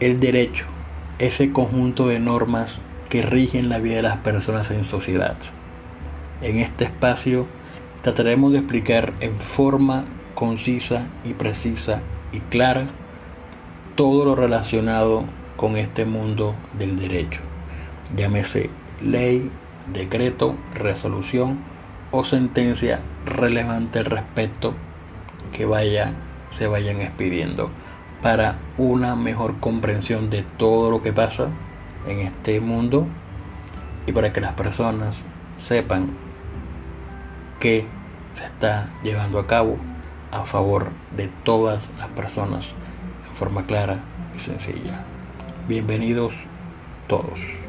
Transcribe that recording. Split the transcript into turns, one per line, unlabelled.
El derecho, ese conjunto de normas que rigen la vida de las personas en sociedad. En este espacio trataremos de explicar en forma concisa y precisa y clara todo lo relacionado con este mundo del derecho. Llámese ley, decreto, resolución o sentencia relevante al respecto que vaya, se vayan expidiendo para una mejor comprensión de todo lo que pasa en este mundo y para que las personas sepan que se está llevando a cabo a favor de todas las personas en forma clara y sencilla. Bienvenidos todos.